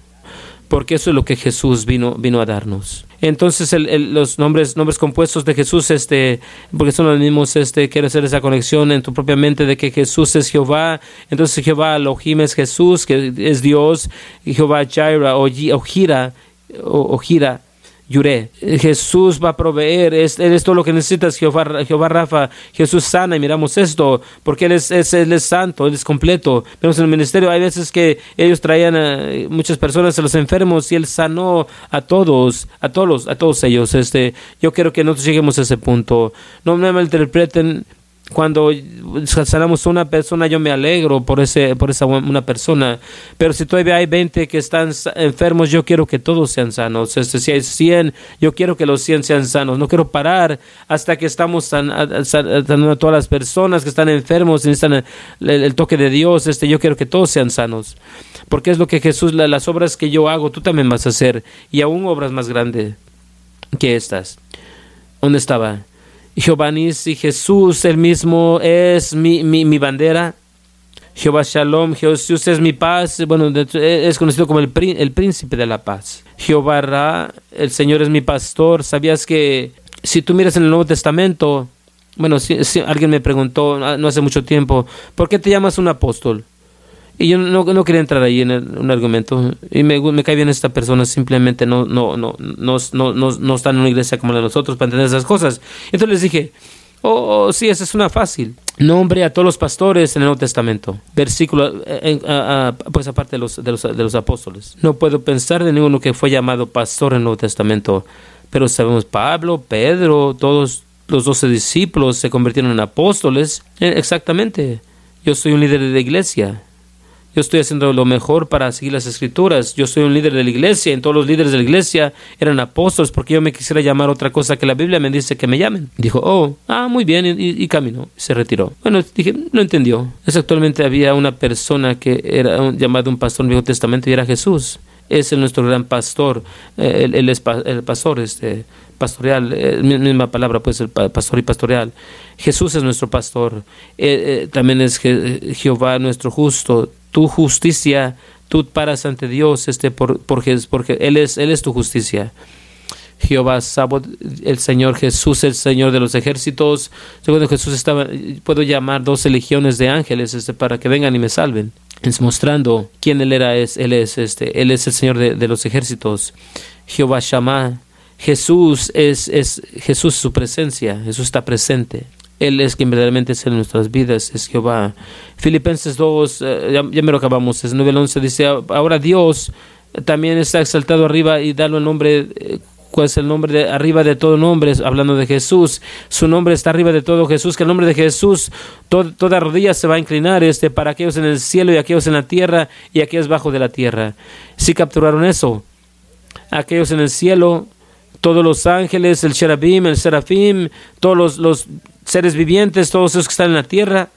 Porque eso es lo que Jesús vino, vino a darnos. Entonces los nombres, nombres compuestos de Jesús, este, porque son los mismos, este, quiero hacer esa conexión en tu propia mente de que Jesús es Jehová. Entonces Jehová Elohim es Jesús, que es Dios. Jehová Jireh o, o Jira, o, Jira, Yuré. Jesús va a proveer, es, es todo lo que necesitas, Jehová, Jehová Rafa. Jesús sana y miramos esto, porque Él es, es- es santo, Él es completo. Vemos en el ministerio, hay veces que ellos traían a muchas personas a los enfermos y Él sanó a todos, a todos, a todos ellos. Este, yo quiero que nosotros lleguemos a ese punto. No me malinterpreten, cuando sanamos a una persona yo me alegro por ese por esa una persona. Pero si todavía hay 20 que están enfermos yo quiero que todos sean sanos. Este, si hay 100 yo quiero que los 100 sean sanos. No quiero parar hasta que estamos sanando a todas las personas que están enfermos necesitan el, el toque de Dios este yo quiero que todos sean sanos. Porque es lo que Jesús la- las obras que yo hago tú también vas a hacer. Y aún obras más grandes que estas. ¿dónde estaba? Jehová Nisi, Jesús el mismo es mi, mi, mi bandera. Jehová Shalom, Jesús es mi paz. Bueno, de- es conocido como el, el príncipe de la paz. Jehová Ra, el Señor es mi pastor. ¿Sabías que si tú miras en el Nuevo Testamento, bueno, si, si alguien me preguntó ah, no hace mucho tiempo, ¿por qué te llamas un apóstol? Y yo no, no quería entrar ahí en un argumento. Y me, me cae bien esta persona, simplemente no, no, no, no, no, no, no está en una iglesia como la de nosotros para entender esas cosas. Entonces les dije, oh, oh sí, esa es una fácil. Nombre a todos los pastores en el Nuevo Testamento. Versículo, eh, pues aparte de los, de, los, de los apóstoles. No puedo pensar de ninguno que fue llamado pastor en el Nuevo Testamento. Pero sabemos Pablo, Pedro, todos los doce discípulos se convirtieron en apóstoles. Eh, exactamente. Yo soy un líder de la iglesia. Yo estoy haciendo lo mejor para seguir las escrituras. Yo soy un líder de la iglesia y todos los líderes de la iglesia eran apóstoles porque yo me quisiera llamar otra cosa que la Biblia me dice que me llamen. Dijo, oh, ah, muy bien, y, y caminó. Se retiró. Bueno, dije, no entendió. Es actualmente había una persona que era un, llamado un pastor en el Viejo Testamento y era Jesús. Es el nuestro gran pastor. Él, el pastor, este, pastoreal, eh, misma palabra, pues el pastor y pastoreal. Jesús es nuestro pastor. Eh, eh, también es Jehová nuestro justo tu justicia, tú paras ante Dios, este, por, porque, porque Él, es, Él es tu justicia. Jehová Sabot, el Señor Jesús, el Señor de los ejércitos. Segundo Jesús estaba, puedo llamar doce legiones de ángeles este, para que vengan y me salven. Es mostrando quién Él era, es, Él es este, Él es el Señor de, de los ejércitos. Jehová Shammah, Jesús es, es Jesús su presencia, Jesús está presente. Él es quien verdaderamente es en nuestras vidas, es Jehová. Filipenses 2, eh, ya, me lo acabamos, es 9 al 11, dice, ahora Dios también está exaltado arriba y dalo el nombre, eh, cuál es el nombre de arriba de todo nombre, hablando de Jesús. Su nombre está arriba de todo Jesús, que el nombre de Jesús, toda rodilla se va a inclinar este, para aquellos en el cielo y aquellos en la tierra y aquellos bajo de la tierra. Si capturaron eso, aquellos en el cielo, todos los ángeles, el cherubim, el serafim, todos los seres vivientes, todos esos que están en la tierra,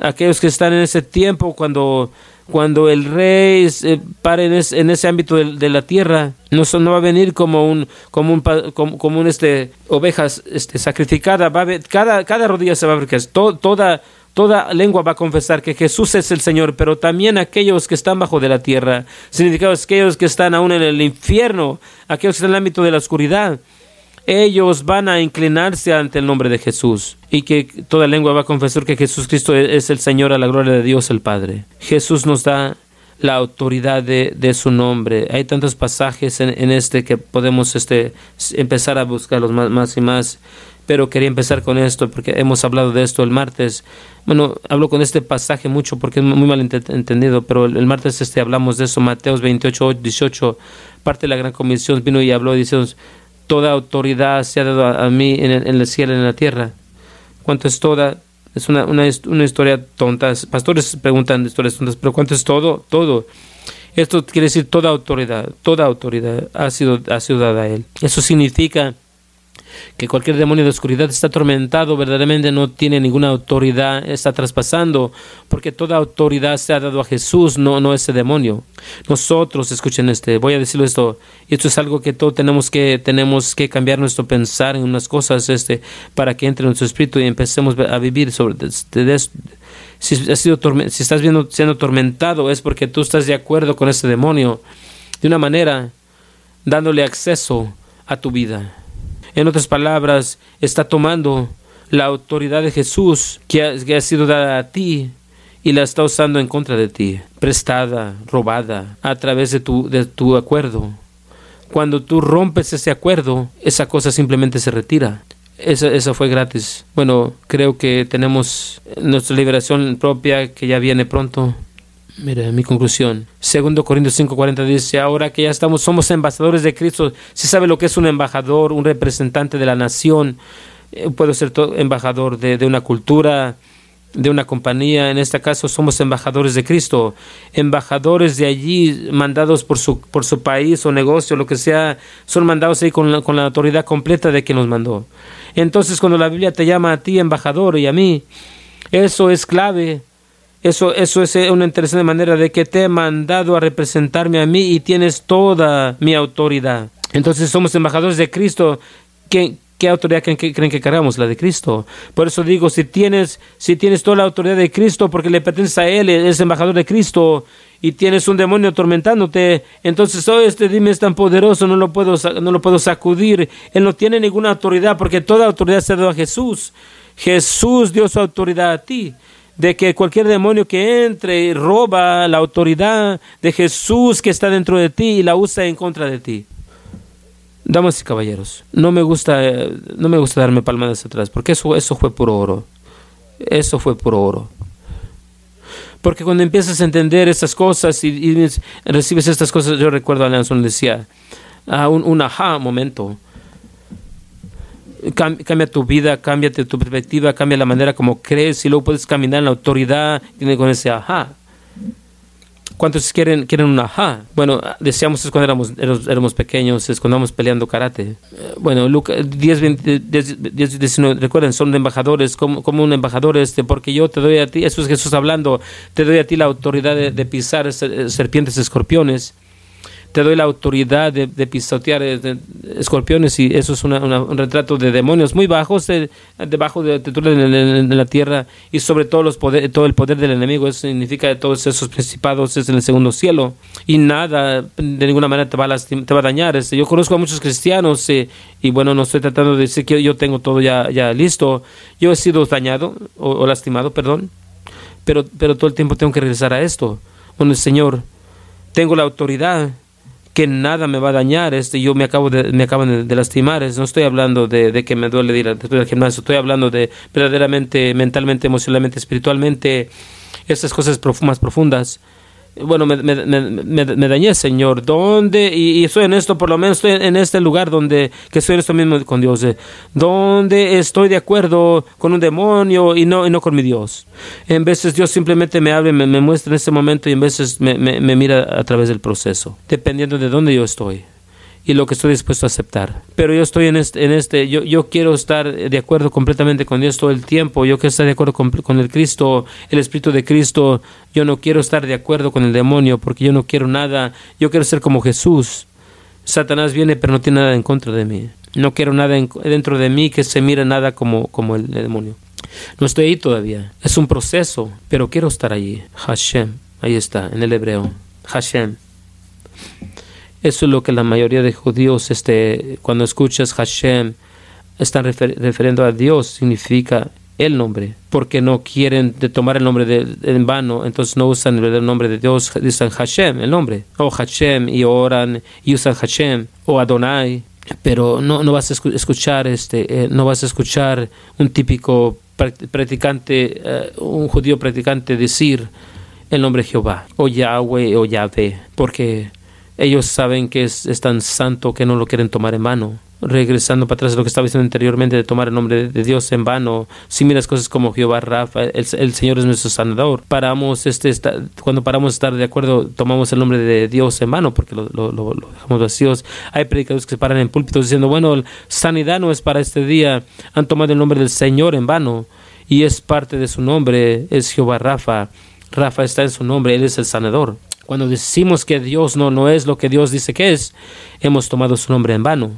aquellos que están en ese tiempo cuando, cuando el rey eh, pare en, ese ámbito de, la tierra, no, no va a venir como un, como un, como, un este, ovejas este, sacrificada, va a cada, cada rodilla se va a toda, toda lengua va a confesar que Jesús es el Señor, pero también aquellos que están bajo de la tierra, significados aquellos que están aún en el infierno, aquellos que están en el ámbito de la oscuridad, ellos van a inclinarse ante el nombre de Jesús y que toda lengua va a confesar que Jesús Cristo es el Señor a la gloria de Dios el Padre. Jesús nos da la autoridad de, de su nombre. Hay tantos pasajes en, este que podemos este, empezar a buscarlos más, más y más pero quería empezar con esto porque hemos hablado de esto el martes. Bueno, hablo con este pasaje mucho porque es muy mal entendido, pero el, martes este hablamos de eso, Mateos 28, 18, parte de la gran comisión vino y habló diciendo, toda autoridad se ha dado a, mí en el, cielo y en la tierra. ¿Cuánto es toda? Es una, una, una historia tonta. Pastores preguntan historias tontas, pero ¿cuánto es todo? Todo. Esto quiere decir toda autoridad, toda autoridad ha sido, ha sido dada a Él. Eso significa que cualquier demonio de oscuridad está atormentado, verdaderamente no tiene ninguna autoridad, está traspasando, porque toda autoridad se ha dado a Jesús, no, no ese demonio. Nosotros, escuchen este, voy a decirlo esto, y esto es algo que todos tenemos que, tenemos que cambiar nuestro pensar en unas cosas, este, para que entre en nuestro espíritu y empecemos a vivir sobre si, has sido, si estás viendo, siendo atormentado es porque tú estás de acuerdo con ese demonio de una manera dándole acceso a tu vida. En otras palabras, está tomando la autoridad de Jesús que ha, sido dada a ti y la está usando en contra de ti, prestada, robada, a través de tu, de tu acuerdo. Cuando tú rompes ese acuerdo, esa cosa simplemente se retira. Esa, esa fue gratis. Bueno, creo que tenemos nuestra liberación propia que ya viene pronto. Mira, mi conclusión. Segundo Corintios 5:40 dice, ahora que ya estamos, somos embajadores de Cristo, si sabe lo que es un embajador, un representante de la nación, eh, puedo ser embajador de, una cultura, de una compañía, en este caso somos embajadores de Cristo, embajadores de allí, mandados por su, por su país o negocio, lo que sea, son mandados ahí con la, con la autoridad completa de quien nos mandó. Entonces cuando la Biblia te llama a ti embajador y a mí, eso es clave eso, eso es una interesante manera de que te he mandado a representarme a mí y tienes toda mi autoridad. Entonces somos embajadores de Cristo. ¿Qué, qué autoridad creen que, creen que cargamos? La de Cristo. Por eso digo, si tienes, si tienes toda la autoridad de Cristo porque le pertenece a Él, es embajador de Cristo y tienes un demonio atormentándote, entonces, oh, este dime es tan poderoso, no lo puedo, no lo puedo sacudir. Él no tiene ninguna autoridad porque toda autoridad se ha dado a Jesús. Jesús dio su autoridad a ti. De que cualquier demonio que entre roba la autoridad de Jesús que está dentro de ti y la usa en contra de ti. Damas y caballeros, no me gusta, eh, no me gusta darme palmadas atrás, porque eso, eso fue puro oro. Eso fue puro oro. Porque cuando empiezas a entender estas cosas y, recibes estas cosas, yo recuerdo a Lanson decía, ah, un, un ajá momento. Cambia tu vida, cambia tu perspectiva, cambia la manera como crees y luego puedes caminar en la autoridad y con ese ajá. ¿Cuántos quieren, quieren un ajá? Bueno, decíamos es cuando éramos, éramos, pequeños, es cuando peleando karate. Eh, bueno, Lucas 10, 20, 10, 19, recuerden, son embajadores, como, como, un embajador, este, porque yo te doy a ti, eso es Jesús hablando, te doy a ti la autoridad de, de pisar eh, serpientes, escorpiones te doy la autoridad de, pisotear eh, escorpiones y eso es un retrato de demonios muy bajos debajo de, de, la tierra y sobre todo, los poder, todo el poder del enemigo. Eso significa que todos esos principados es en el segundo cielo y nada de ninguna manera te va a, te va a dañar. Este, yo conozco a muchos cristianos eh, y bueno, no estoy tratando de decir que yo tengo todo ya, ya listo. Yo he sido dañado o, lastimado, perdón, pero, pero todo el tiempo tengo que regresar a esto. Bueno, Señor, tengo la autoridad que nada me va a dañar, este, yo me acabo de, me acaban de, lastimar, no estoy hablando de, que me duele ir después del gimnasio, estoy hablando de verdaderamente, mentalmente, emocionalmente, espiritualmente, estas cosas más profundas bueno, me, me, me, dañé, Señor. ¿Dónde? Y, estoy en esto, por lo menos estoy en este lugar donde, que estoy en esto mismo con Dios. Eh, donde estoy de acuerdo con un demonio y no, y no con mi Dios. En veces Dios simplemente me habla, me, me muestra en ese momento y en veces me, me mira a través del proceso, dependiendo de dónde yo estoy y lo que estoy dispuesto a aceptar. Pero yo estoy en este, en este yo, yo quiero estar de acuerdo completamente con Dios todo el tiempo, yo quiero estar de acuerdo con, el Cristo, el Espíritu de Cristo, yo no quiero estar de acuerdo con el demonio porque yo no quiero nada, yo quiero ser como Jesús. Satanás viene pero no tiene nada en contra de mí. No quiero nada dentro de mí que se mire nada como, como el, demonio. No estoy ahí todavía. Es un proceso, pero quiero estar allí. Hashem, ahí está, en el hebreo. Hashem. Eso es lo que la mayoría de judíos, este, cuando escuchas Hashem, están refiriendo a Dios, significa el nombre, porque no quieren de tomar el nombre de, en vano, entonces no usan el nombre de Dios, dicen Hashem, el nombre, o Hashem, y oran, y usan Hashem, o Adonai, pero no, no vas a escuchar, este, eh, no vas a escuchar un típico practicante, eh, un judío practicante decir el nombre Jehová, o Yahweh, o Yahvé, porque ellos saben que es, tan santo que no lo quieren tomar en vano. Regresando para atrás a lo que estaba diciendo anteriormente de tomar el nombre de, Dios en vano, si miras cosas como Jehová Rafa, el, Señor es nuestro sanador, paramos este, cuando paramos de estar de acuerdo, tomamos el nombre de Dios en vano porque lo, lo, dejamos vacíos. Hay predicadores que se paran en púlpitos diciendo, bueno, sanidad no es para este día, han tomado el nombre del Señor en vano y es parte de su nombre, es Jehová Rafa. Rafa está en su nombre, Él es el sanador. Cuando decimos que Dios no, no es lo que Dios dice que es, hemos tomado su nombre en vano.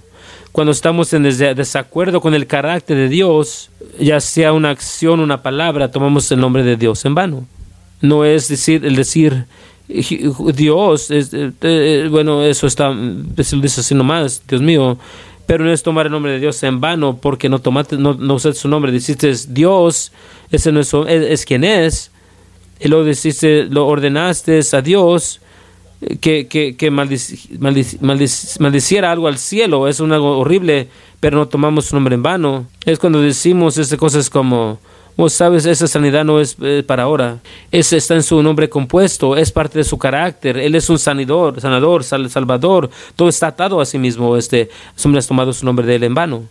Cuando estamos en desacuerdo con el carácter de Dios, ya sea una acción, una palabra, tomamos el nombre de Dios en vano. No es decir, el decir Dios, eh, eh, bueno, eso está, lo dice así nomás, Dios mío, pero no es tomar el nombre de Dios en vano porque no tomaste, no, no su nombre, dijiste Dios, ese no es, es quien es, y lo, deciste, lo ordenaste a Dios que, que, que maldiciera algo al cielo. Es un algo horrible, pero no tomamos su nombre en vano. Es cuando decimos esas cosas como, vos sabes, esa sanidad no es eh, para ahora. Ese está en su nombre compuesto, es parte de su carácter. Él es un sanador, sanador, salvador. Todo está atado a sí mismo. Este, has tomado su nombre de él en vano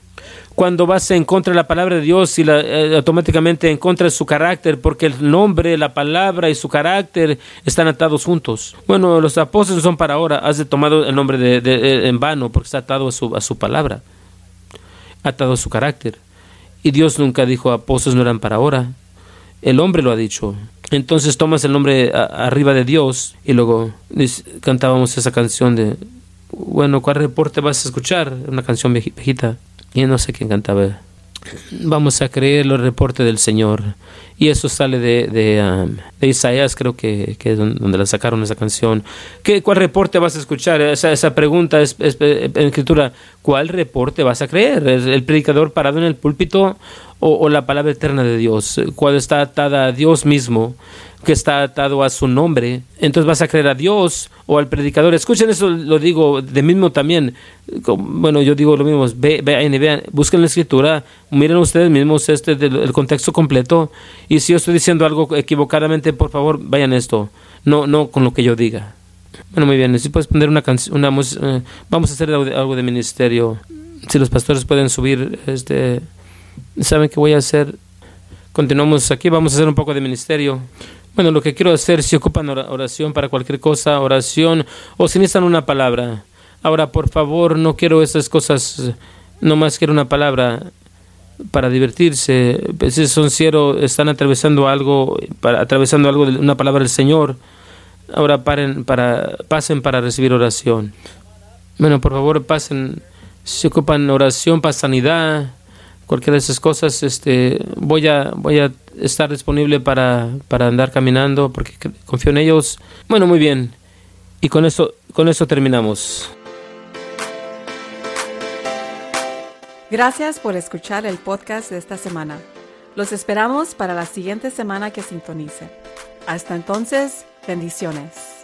cuando vas en contra de la palabra de Dios y la, eh, automáticamente en contra de su carácter, porque el nombre, la palabra y su carácter están atados juntos. Bueno, los apóstoles son para ahora, has de tomado el nombre de, eh, en vano, porque está atado a su, a su palabra, atado a su carácter. Y Dios nunca dijo apóstoles no eran para ahora, el hombre lo ha dicho. Entonces tomas el nombre arriba de Dios y luego cantábamos esa canción de, bueno, ¿cuál reporte vas a escuchar? Una canción viejita y no sé quién cantaba. Vamos a creer los reportes del Señor. Y eso sale de, de, um, Isaías, creo que, que, es donde la sacaron esa canción. ¿Qué, ¿Cuál reporte vas a escuchar? Esa, esa pregunta es, en escritura. ¿Cuál reporte vas a creer? ¿El predicador parado en el púlpito o, la palabra eterna de Dios, cuando está atada a Dios mismo, que está atado a su nombre, entonces vas a creer a Dios o al predicador. Escuchen eso, lo digo de mismo también. Bueno, yo digo lo mismo. Ve, vean, vean, busquen la escritura, miren ustedes mismos este el contexto completo. Y si yo estoy diciendo algo equivocadamente, por favor, vayan esto. No, no con lo que yo diga. Bueno, muy bien. Si puedes poner una canción, una, eh, vamos a hacer algo de ministerio. Si los pastores pueden subir, este, saben qué voy a hacer. Continuamos aquí, vamos a hacer un poco de ministerio. Bueno, lo que quiero hacer, si ocupan oración para cualquier cosa, oración, o si necesitan una palabra. Ahora, por favor, no quiero esas cosas, no más quiero una palabra para divertirse. Si son cieros, están atravesando algo, para, atravesando algo de una palabra del Señor. Ahora paren para, pasen para recibir oración. Bueno, por favor, pasen. Si ocupan oración para sanidad, cualquiera de esas cosas, este, voy a, voy a estar disponible para, para andar caminando porque confío en ellos. Bueno, muy bien. Y con eso, con eso terminamos. Gracias por escuchar el podcast de esta semana. Los esperamos para la siguiente semana que sintonice. Hasta entonces, bendiciones.